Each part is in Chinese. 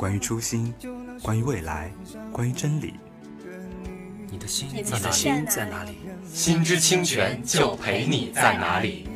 关于初心，关于未来，关于真理。你的心，你的心在哪里？心之清泉就陪你在哪里。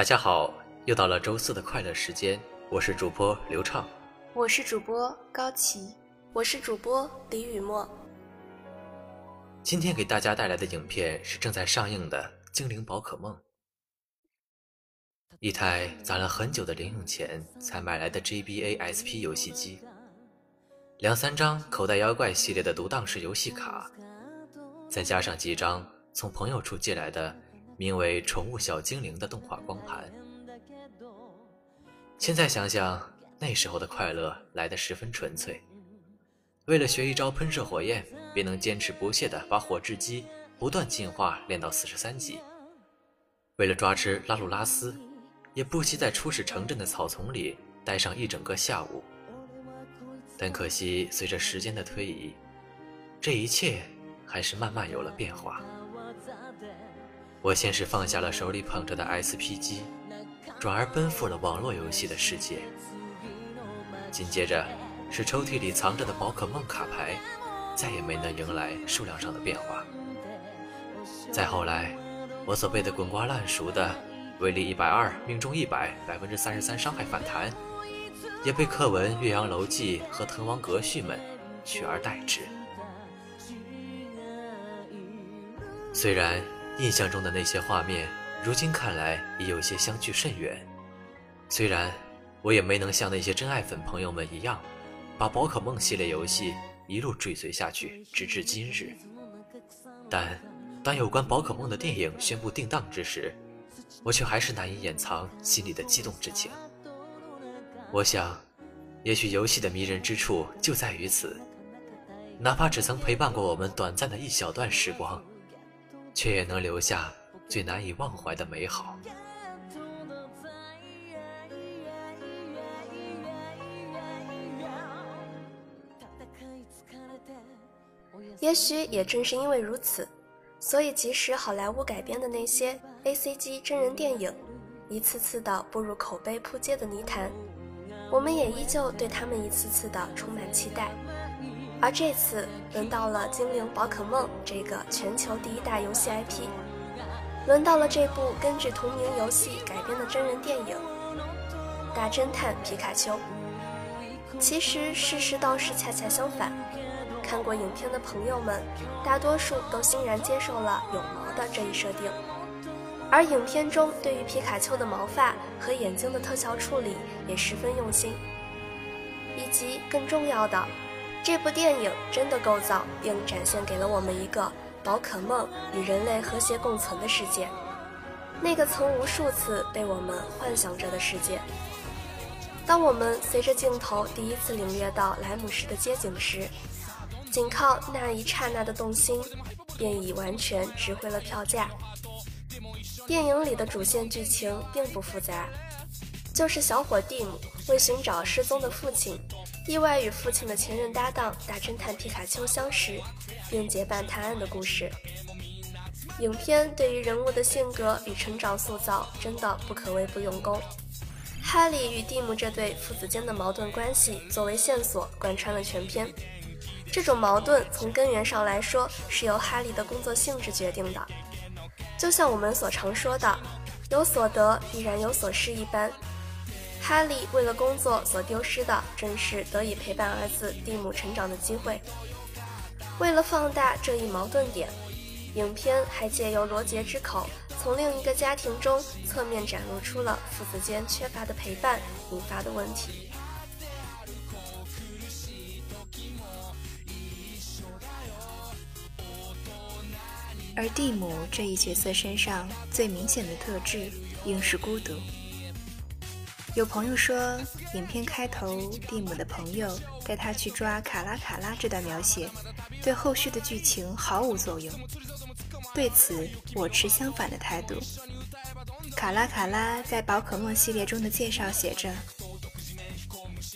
大家好，又到了周四的快乐时间，我是主播刘畅，我是主播高琪，我是主播李雨墨。今天给大家带来的影片是正在上映的《精灵宝可梦》，一台攒了很久的零用钱才买来的 GBA SP 游戏机，两三张口袋妖怪系列的独档式游戏卡，再加上几张从朋友处借来的。名为《宠物小精灵》的动画光盘。现在想想，那时候的快乐来得十分纯粹。为了学一招喷射火焰，便能坚持不懈地把火炙鸡不断进化练到四十三级；为了抓只拉鲁拉斯，也不惜在初始城镇的草丛里待上一整个下午。但可惜，随着时间的推移，这一切还是慢慢有了变化。我先是放下了手里捧着的 SP 机，转而奔赴了网络游戏的世界。紧接着是抽屉里藏着的宝可梦卡牌，再也没能迎来数量上的变化。再后来，我所背的滚瓜烂熟的“威力一百二，命中一百，百分之三十三伤害反弹”，也被课文《岳阳楼记》和滕王阁序们取而代之。虽然。印象中的那些画面，如今看来已有些相距甚远。虽然我也没能像那些真爱粉朋友们一样，把宝可梦系列游戏一路追随下去，直至今日。但当有关宝可梦的电影宣布定档之时，我却还是难以掩藏心里的激动之情。我想，也许游戏的迷人之处就在于此，哪怕只曾陪伴过我们短暂的一小段时光。却也能留下最难以忘怀的美好。也许也正是因为如此，所以即使好莱坞改编的那些 A C G 真人电影一次次的步入口碑扑街的泥潭，我们也依旧对他们一次次的充满期待。而这次轮到了《精灵宝可梦》这个全球第一大游戏 IP，轮到了这部根据同名游戏改编的真人电影《大侦探皮卡丘》。其实事实倒是恰恰相反，看过影片的朋友们，大多数都欣然接受了有毛的这一设定，而影片中对于皮卡丘的毛发和眼睛的特效处理也十分用心，以及更重要的。这部电影真的构造并展现给了我们一个宝可梦与人类和谐共存的世界，那个曾无数次被我们幻想着的世界。当我们随着镜头第一次领略到莱姆市的街景时，仅靠那一刹那的动心，便已完全值回了票价。电影里的主线剧情并不复杂，就是小伙蒂姆为寻找失踪的父亲。意外与父亲的前任搭档大侦探皮卡丘相识，并结伴探案的故事。影片对于人物的性格与成长塑造真的不可谓不用功。哈利与蒂姆这对父子间的矛盾关系作为线索贯穿了全片。这种矛盾从根源上来说是由哈利的工作性质决定的，就像我们所常说的“有所得必然有所失”一般。哈利为了工作所丢失的正是得以陪伴儿子蒂姆成长的机会。为了放大这一矛盾点。影片还借由罗杰之口，从另一个家庭中侧面展露出了父子间缺乏的陪伴引发的问题。而蒂姆这一角色身上最明显的特质，应是孤独。有朋友说，影片开头蒂姆的朋友带他去抓卡拉卡拉这段描写，对后续的剧情毫无作用。对此，我持相反的态度。卡拉卡拉在宝可梦系列中的介绍写着：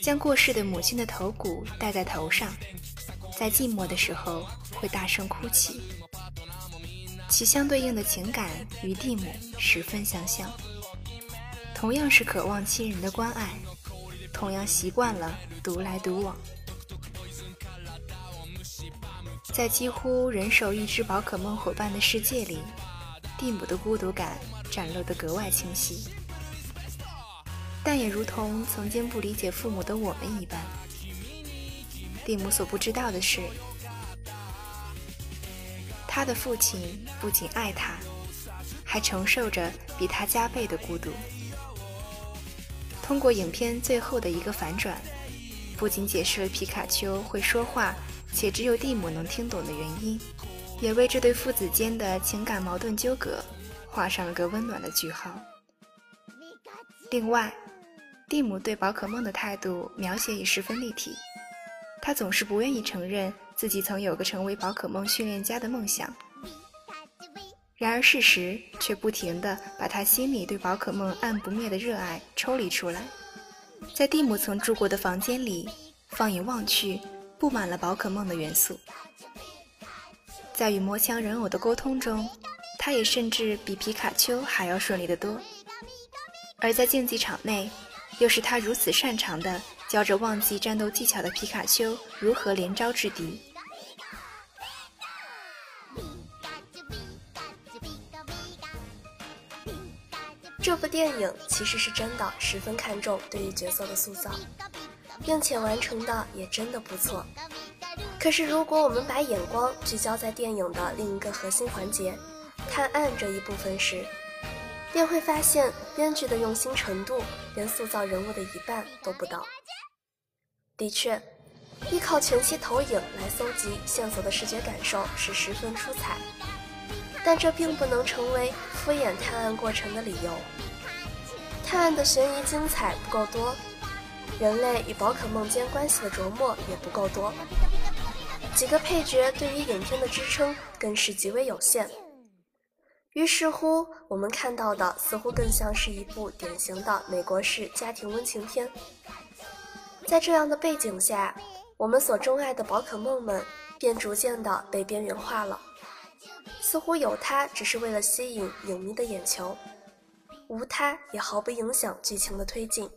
将过世的母亲的头骨戴在头上，在寂寞的时候会大声哭泣。其相对应的情感与蒂姆十分相像。同样是渴望亲人的关爱，同样习惯了独来独往，在几乎人手一只宝可梦伙伴的世界里，蒂姆的孤独感展露得格外清晰。但也如同曾经不理解父母的我们一般，蒂姆所不知道的是，他的父亲不仅爱他，还承受着比他加倍的孤独。通过影片最后的一个反转，不仅解释了皮卡丘会说话且只有蒂姆能听懂的原因，也为这对父子间的情感矛盾纠葛画上了个温暖的句号。另外，蒂姆对宝可梦的态度描写也十分立体，他总是不愿意承认自己曾有个成为宝可梦训练家的梦想。然而事实却不停地把他心里对宝可梦暗不灭的热爱抽离出来，在蒂姆曾住过的房间里，放眼望去，布满了宝可梦的元素。在与魔枪人偶的沟通中，他也甚至比皮卡丘还要顺利得多。而在竞技场内，又是他如此擅长的教着忘记战斗技巧的皮卡丘如何连招制敌。这部电影其实是真的十分看重对于角色的塑造，并且完成的也真的不错。可是，如果我们把眼光聚焦在电影的另一个核心环节——探案这一部分时，便会发现编剧的用心程度连塑造人物的一半都不到。的确，依靠全息投影来搜集线索的视觉感受是十分出彩。但这并不能成为敷衍探案过程的理由。探案的悬疑精彩不够多，人类与宝可梦间关系的琢磨也不够多，几个配角对于影片的支撑更是极为有限。于是乎，我们看到的似乎更像是一部典型的美国式家庭温情片。在这样的背景下，我们所钟爱的宝可梦们便逐渐的被边缘化了。似乎有他只是为了吸引影迷的眼球，无他也毫不影响剧情的推进。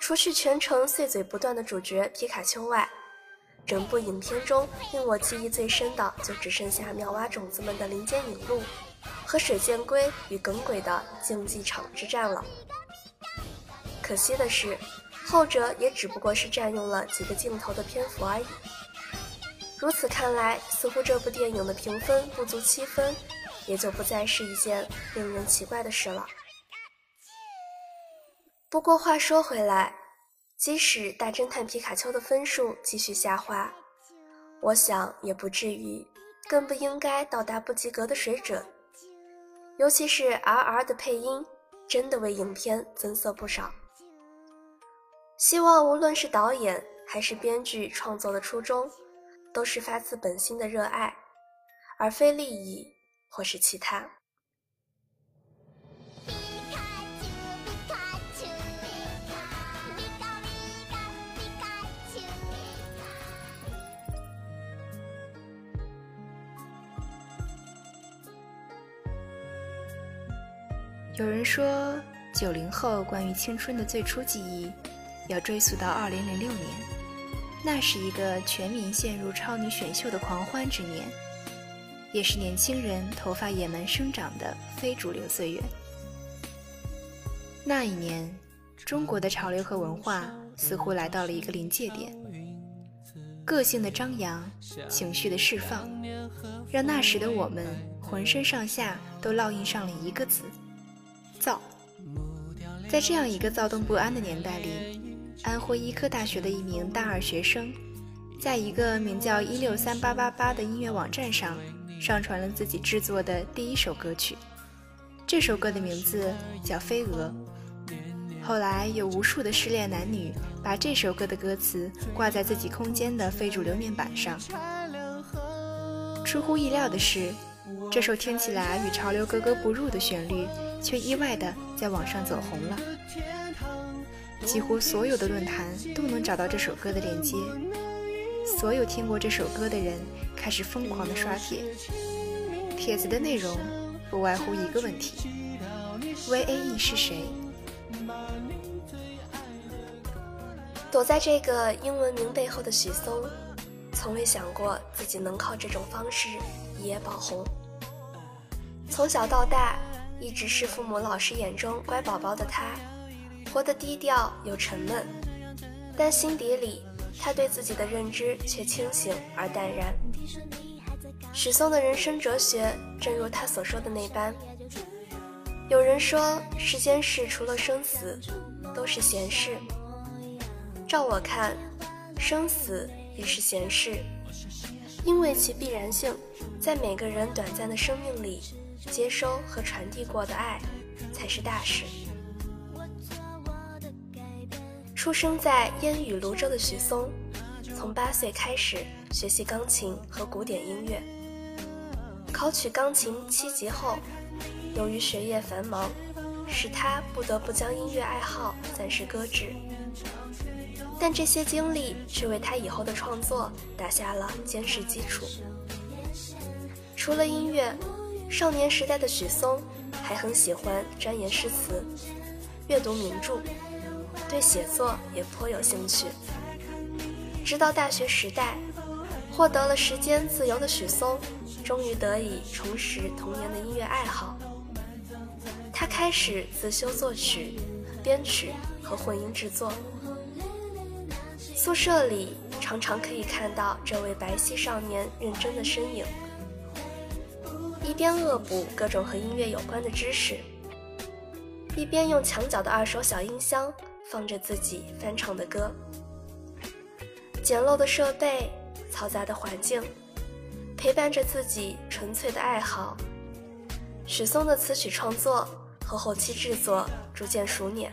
除去全程碎嘴不断的主角皮卡丘外，整部影片中令我记忆最深的就只剩下妙蛙种子们的林间引路和水箭龟与耿鬼的竞技场之战了。可惜的是，后者也只不过是占用了几个镜头的篇幅而已。如此看来，似乎这部电影的评分不足七分，也就不再是一件令人奇怪的事了。不过话说回来，即使大侦探皮卡丘的分数继续下滑，我想也不至于，更不应该到达不及格的水准。尤其是 R R 的配音，真的为影片增色不少。希望无论是导演还是编剧创作的初衷。都是发自本心的热爱，而非利益或是其他。有人说，九零后关于青春的最初记忆，要追溯到二零零六年。那是一个全民陷入超女选秀的狂欢之年，也是年轻人头发野蛮生长的非主流岁月。那一年，中国的潮流和文化似乎来到了一个临界点，个性的张扬，情绪的释放，让那时的我们浑身上下都烙印上了一个字。躁，在这样一个躁动不安的年代里，安徽医科大学的一名大二学生，在一个名叫“一六三八八八”的音乐网站上，上传了自己制作的第一首歌曲。这首歌的名字叫《飞蛾》。后来有无数的失恋男女把这首歌的歌词挂在自己空间的非主流面板上。出乎意料的是，这首听起来与潮流格格不入的旋律。却意外的在网上走红了，几乎所有的论坛都能找到这首歌的链接。所有听过这首歌的人开始疯狂的刷帖，帖子的内容不外乎一个问题：VAE 是谁？躲在这个英文名背后的许嵩，从未想过自己能靠这种方式一夜爆红。从小到大。一直是父母老师眼中乖宝宝的他，活得低调又沉闷，但心底里他对自己的认知却清醒而淡然。许嵩的人生哲学正如他所说的那般：有人说世间事除了生死，都是闲事。照我看，生死也是闲事，因为其必然性在每个人短暂的生命里。接收和传递过的爱，才是大事。出生在烟雨泸州的许嵩，从八岁开始学习钢琴和古典音乐。考取钢琴七级后，由于学业繁忙，使他不得不将音乐爱好暂时搁置。但这些经历却为他以后的创作打下了坚实基础。除了音乐。少年时代的许嵩还很喜欢钻研诗词，阅读名著，对写作也颇有兴趣。直到大学时代，获得了时间自由的许嵩，终于得以重拾童年的音乐爱好。他开始自修作曲、编曲和混音制作。宿舍里常常可以看到这位白皙少年认真的身影。一边恶补各种和音乐有关的知识，一边用墙角的二手小音箱放着自己翻唱的歌。简陋的设备，嘈杂的环境，陪伴着自己纯粹的爱好。许嵩的词曲创作和后期制作逐渐熟练，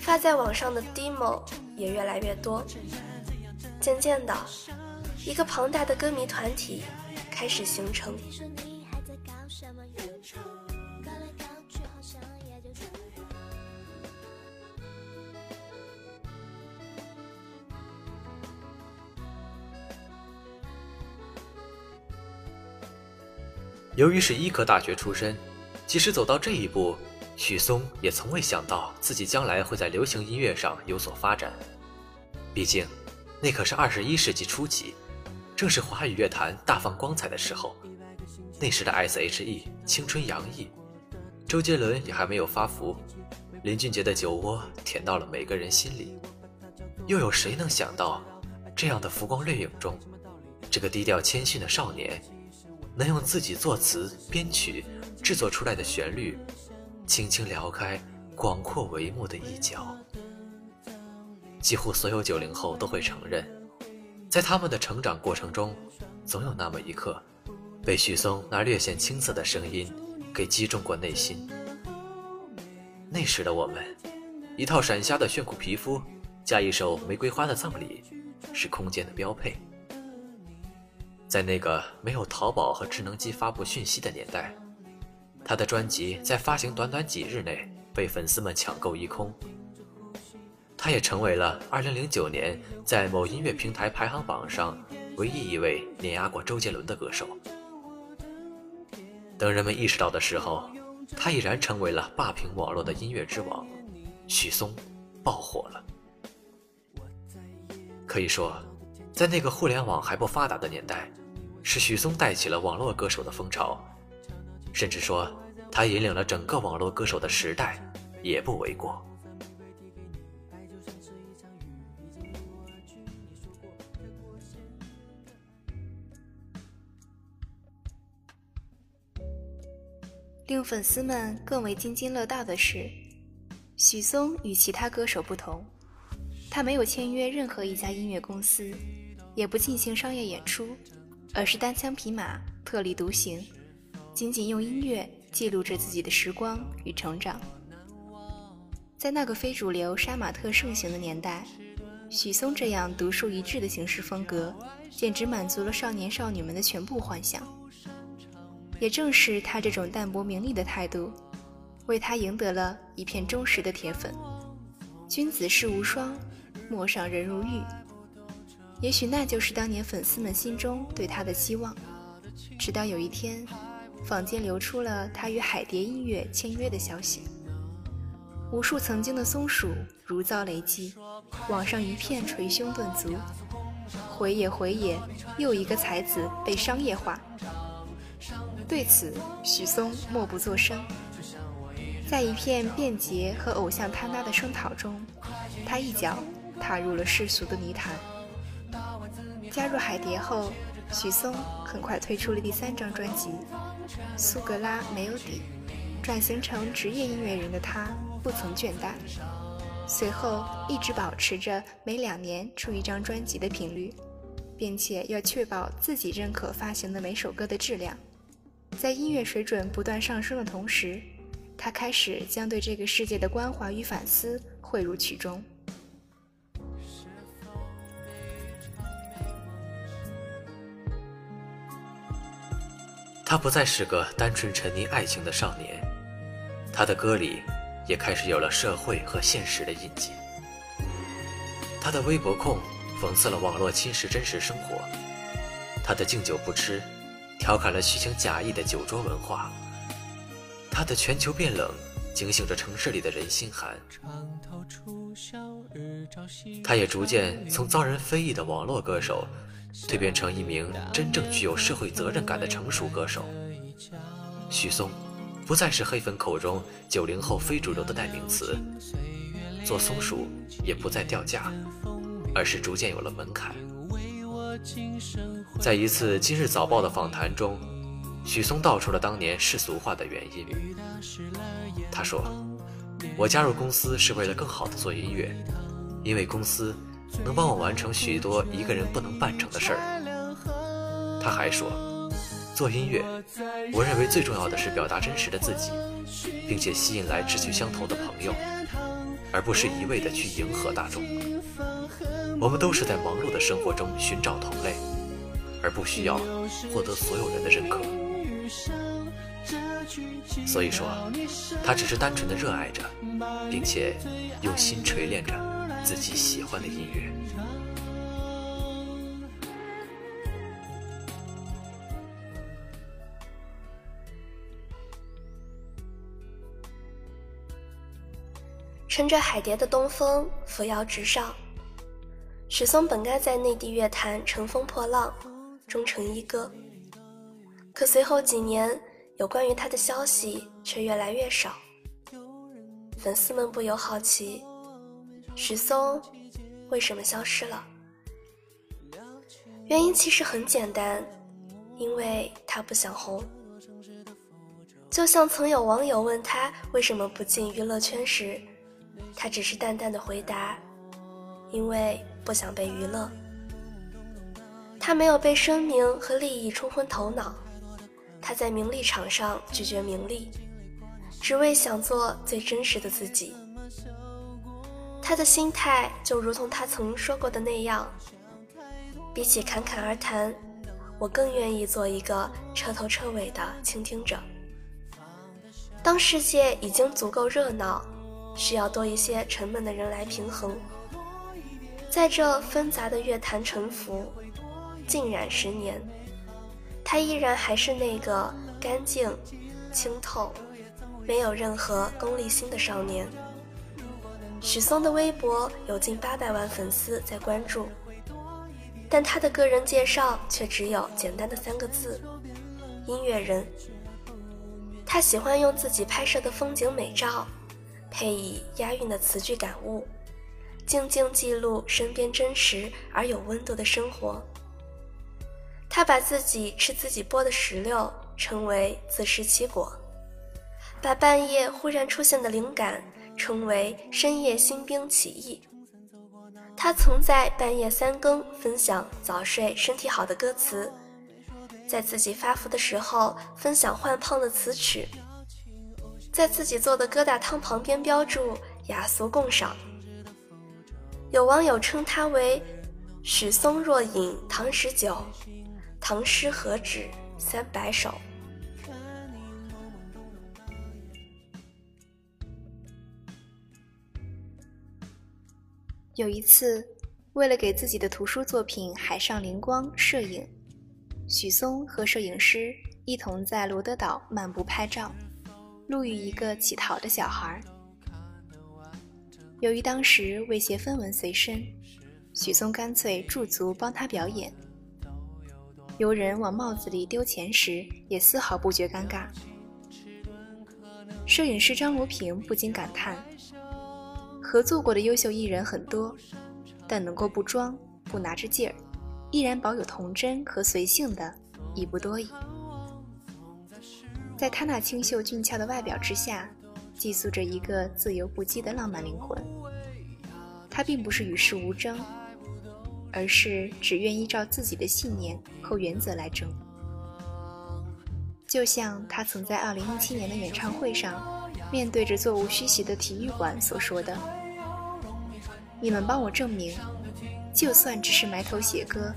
发在网上的 demo 也越来越多。渐渐的，一个庞大的歌迷团体。开始形成。由于是医科大学出身，即使走到这一步，许嵩也从未想到自己将来会在流行音乐上有所发展。毕竟，那可是二十一世纪初期。正是华语乐坛大放光彩的时候，那时的 S.H.E 青春洋溢，周杰伦也还没有发福，林俊杰的酒窝甜到了每个人心里。又有谁能想到，这样的浮光掠影中，这个低调谦逊的少年，能用自己作词、编曲、制作出来的旋律，轻轻撩开广阔帷幕的一角。几乎所有九零后都会承认。在他们的成长过程中，总有那么一刻，被许嵩那略显青涩的声音给击中过内心。那时的我们，一套闪瞎的炫酷皮肤，加一首《玫瑰花的葬礼》，是空间的标配。在那个没有淘宝和智能机发布讯息的年代，他的专辑在发行短短几日内被粉丝们抢购一空。他也成为了2009年在某音乐平台排行榜上唯一一位碾压过周杰伦的歌手。等人们意识到的时候，他已然成为了霸屏网络的音乐之王，许嵩爆火了。可以说，在那个互联网还不发达的年代，是许嵩带起了网络歌手的风潮，甚至说他引领了整个网络歌手的时代，也不为过。令粉丝们更为津津乐道的是，许嵩与其他歌手不同，他没有签约任何一家音乐公司，也不进行商业演出，而是单枪匹马、特立独行，仅仅用音乐记录着自己的时光与成长。在那个非主流杀马特盛行的年代，许嵩这样独树一帜的行事风格，简直满足了少年少女们的全部幻想。也正是他这种淡泊名利的态度，为他赢得了一片忠实的铁粉。君子世无双，陌上人如玉。也许那就是当年粉丝们心中对他的期望。直到有一天，坊间流出了他与海蝶音乐签约的消息，无数曾经的松鼠如遭雷击，网上一片捶胸顿足。回也回也，又一个才子被商业化。对此，许嵩默不作声。在一片辩解和偶像坍塌的声讨中，他一脚踏入了世俗的泥潭。加入海蝶后，许嵩很快推出了第三张专辑《苏格拉没有底》，转型成职业音乐人的他不曾倦怠。随后一直保持着每两年出一张专辑的频率，并且要确保自己认可发行的每首歌的质量。在音乐水准不断上升的同时，他开始将对这个世界的关怀与反思汇入曲中。他不再是个单纯沉溺爱情的少年，他的歌里也开始有了社会和现实的印记。他的微博控讽刺了网络侵蚀真实生活，他的敬酒不吃。调侃了虚情假意的酒桌文化，他的全球变冷警醒着城市里的人心寒。他也逐渐从遭人非议的网络歌手，蜕变成一名真正具有社会责任感的成熟歌手。许嵩，不再是黑粉口中九零后非主流的代名词，做松鼠也不再掉价，而是逐渐有了门槛。在一次《今日早报》的访谈中，许嵩道出了当年世俗化的原因。他说：“我加入公司是为了更好的做音乐，因为公司能帮我完成许多一个人不能办成的事儿。”他还说：“做音乐，我认为最重要的是表达真实的自己，并且吸引来志趣相投的朋友，而不是一味的去迎合大众。”我们都是在忙碌的生活中寻找同类，而不需要获得所有人的认可。所以说，他只是单纯的热爱着，并且用心锤炼着自己喜欢的音乐。乘着海蝶的东风，扶摇直上。许嵩本该在内地乐坛乘风破浪，终成一哥。可随后几年，有关于他的消息却越来越少。粉丝们不由好奇：许嵩为什么消失了？原因其实很简单，因为他不想红。就像曾有网友问他为什么不进娱乐圈时，他只是淡淡的回答：因为。不想被娱乐，他没有被声明和利益冲昏头脑，他在名利场上拒绝名利，只为想做最真实的自己。他的心态就如同他曾说过的那样，比起侃侃而谈，我更愿意做一个彻头彻尾的倾听者。当世界已经足够热闹，需要多一些沉闷的人来平衡。在这纷杂的乐坛沉浮，浸染十年，他依然还是那个干净、清透、没有任何功利心的少年。许嵩的微博有近八百万粉丝在关注，但他的个人介绍却只有简单的三个字：音乐人。他喜欢用自己拍摄的风景美照，配以押韵的词句感悟，静静记录身边真实而有温度的生活。他把自己吃自己剥的石榴称为自食其果，把半夜忽然出现的灵感称为深夜新兵起义。他曾在半夜三更分享早睡身体好的歌词，在自己发福的时候分享换胖的词曲，在自己做的疙瘩汤旁边标注雅俗共赏。有网友称他为许嵩若饮唐十九。唐诗何止三百首？有一次，为了给自己的图书作品《海上灵光》摄影，许嵩和摄影师一同在罗德岛漫步拍照，路遇一个乞讨的小孩。由于当时未携分文随身，许嵩干脆驻足帮他表演。游人往帽子里丢钱时，也丝毫不觉尴尬。摄影师张罗平不禁感叹：合作过的优秀艺人很多，但能够不装、不拿着劲儿，依然保有童真和随性的，已不多矣。在他那清秀俊俏的外表之下，寄宿着一个自由不羁的浪漫灵魂。他并不是与世无争。而是只愿依照自己的信念和原则来争。就像他曾在2017年的演唱会上，面对着座无虚席的体育馆所说的：“你们帮我证明，就算只是埋头写歌，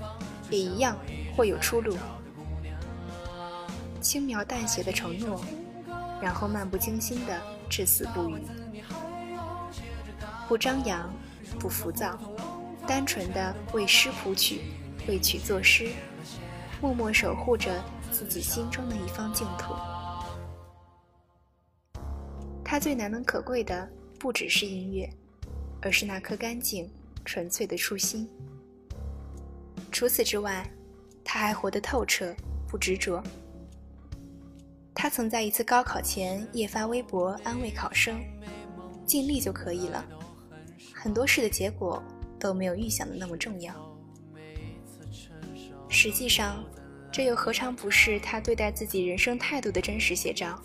也一样会有出路。”轻描淡写的承诺，然后漫不经心的至死不渝，不张扬，不浮躁。单纯的为诗谱曲，为曲作诗，默默守护着自己心中的一方净土。他最难能可贵的不只是音乐，而是那颗干净、纯粹的初心。除此之外，他还活得透彻，不执着。他曾在一次高考前夜发微博安慰考生：“尽力就可以了，很多事的结果。”都没有预想的那么重要。实际上，这又何尝不是他对待自己人生态度的真实写照？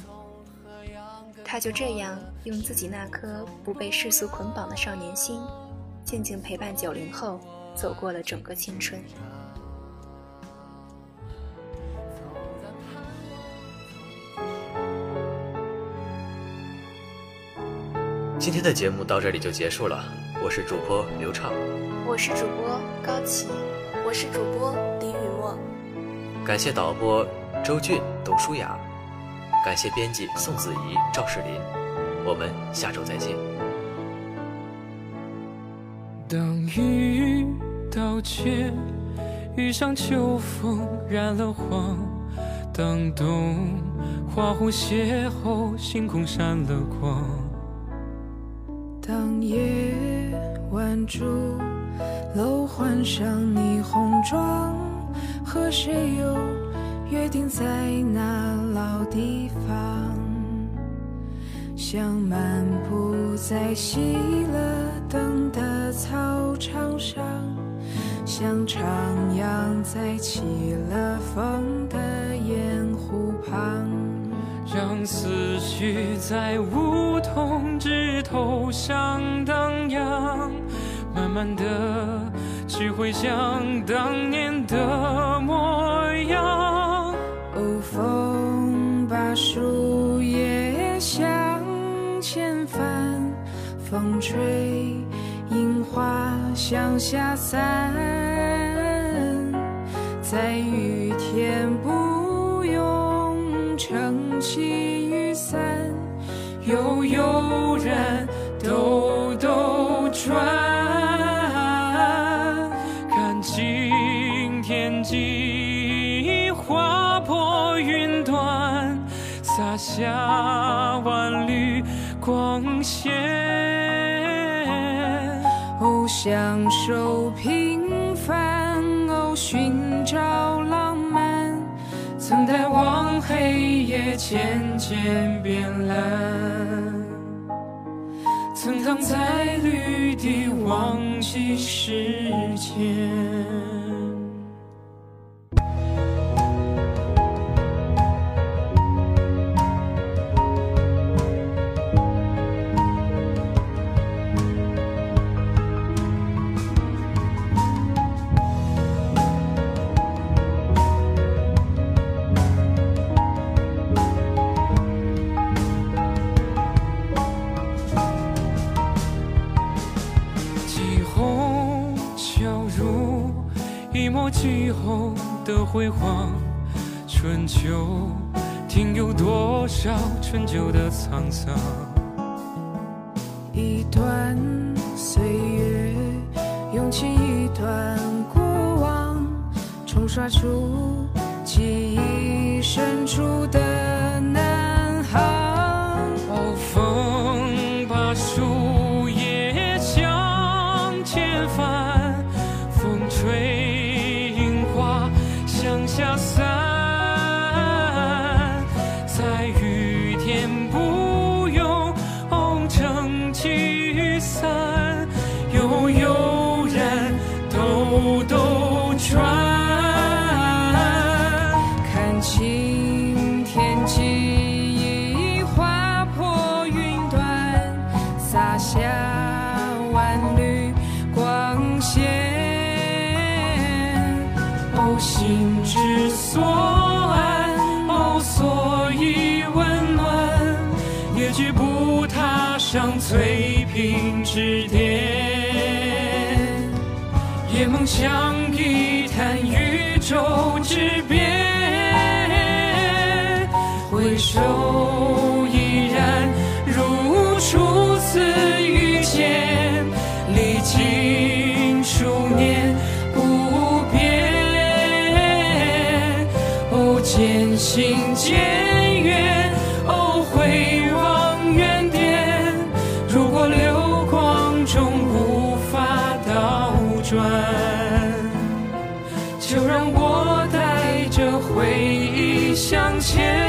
他就这样用自己那颗不被世俗捆绑的少年心，静静陪伴九零后走过了整个青春。今天的节目到这里就结束了。我是主播刘畅，我是主播高琪，我是主播李雨墨。感谢导播周俊、董舒雅，感谢编辑宋子怡、赵世林。我们下周再见。当雨道歉，遇上秋风染了黄；当冬花红邂逅，星空闪了光。当夜。晚烛楼换上霓虹妆，和谁又约定在那老地方？像漫步在熄了灯的操场上，像徜徉在起了风的盐湖旁，让思绪在梧桐枝头上荡漾。慢慢的，只会像当年的模样。风把树叶向前翻，风吹樱花向下散。在雨天不用撑起雨伞，悠悠然兜兜转。洒下万缕光线。哦，享受平凡，哦，寻找浪漫，曾待望黑夜渐渐变蓝，曾躺在绿地忘记时间。辉煌，春秋听有多少陈旧的沧桑？一段岁月，涌起一段过往，冲刷出记忆深处的将一探宇宙之边，回首回忆向前。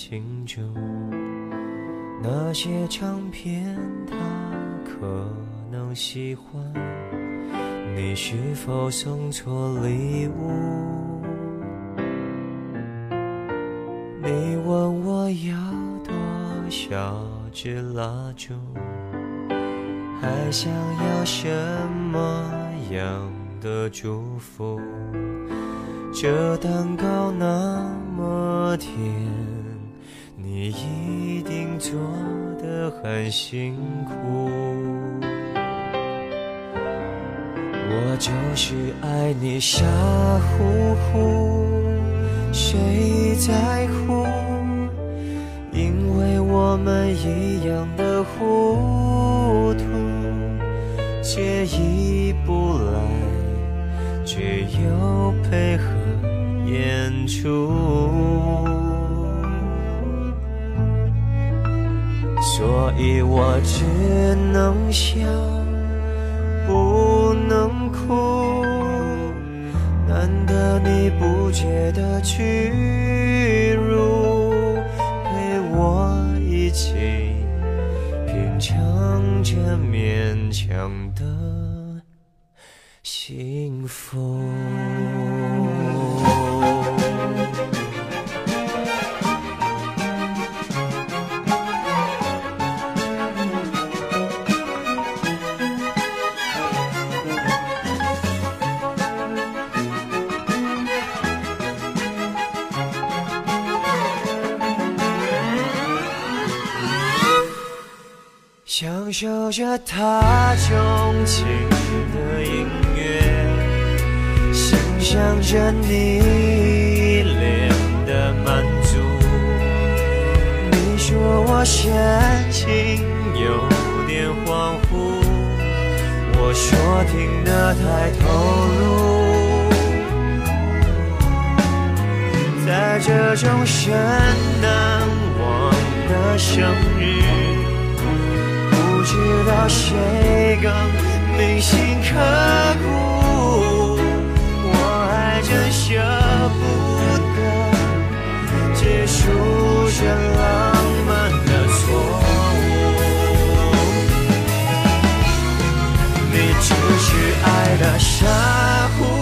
谁庆祝。那些唱片他可能喜欢，你是否送错礼物？你问我要多少支蜡烛？还想要什么样的祝福？这蛋糕那么甜，你一定做得很辛苦。我就是爱你傻乎乎，谁在乎？因为我们一样的糊涂。介意不来，却又配合演出，你我只能笑，不能哭。难得你不觉得屈辱，陪我一起品尝。着勉强的幸福。着他钟情的音乐，想象着你脸的满足。你说我神情有点恍惚，我说听得太投入。在这种深难忘的生日。知道谁更铭心刻骨，我还真舍不得结束这浪漫的错误。你只是爱的傻乎。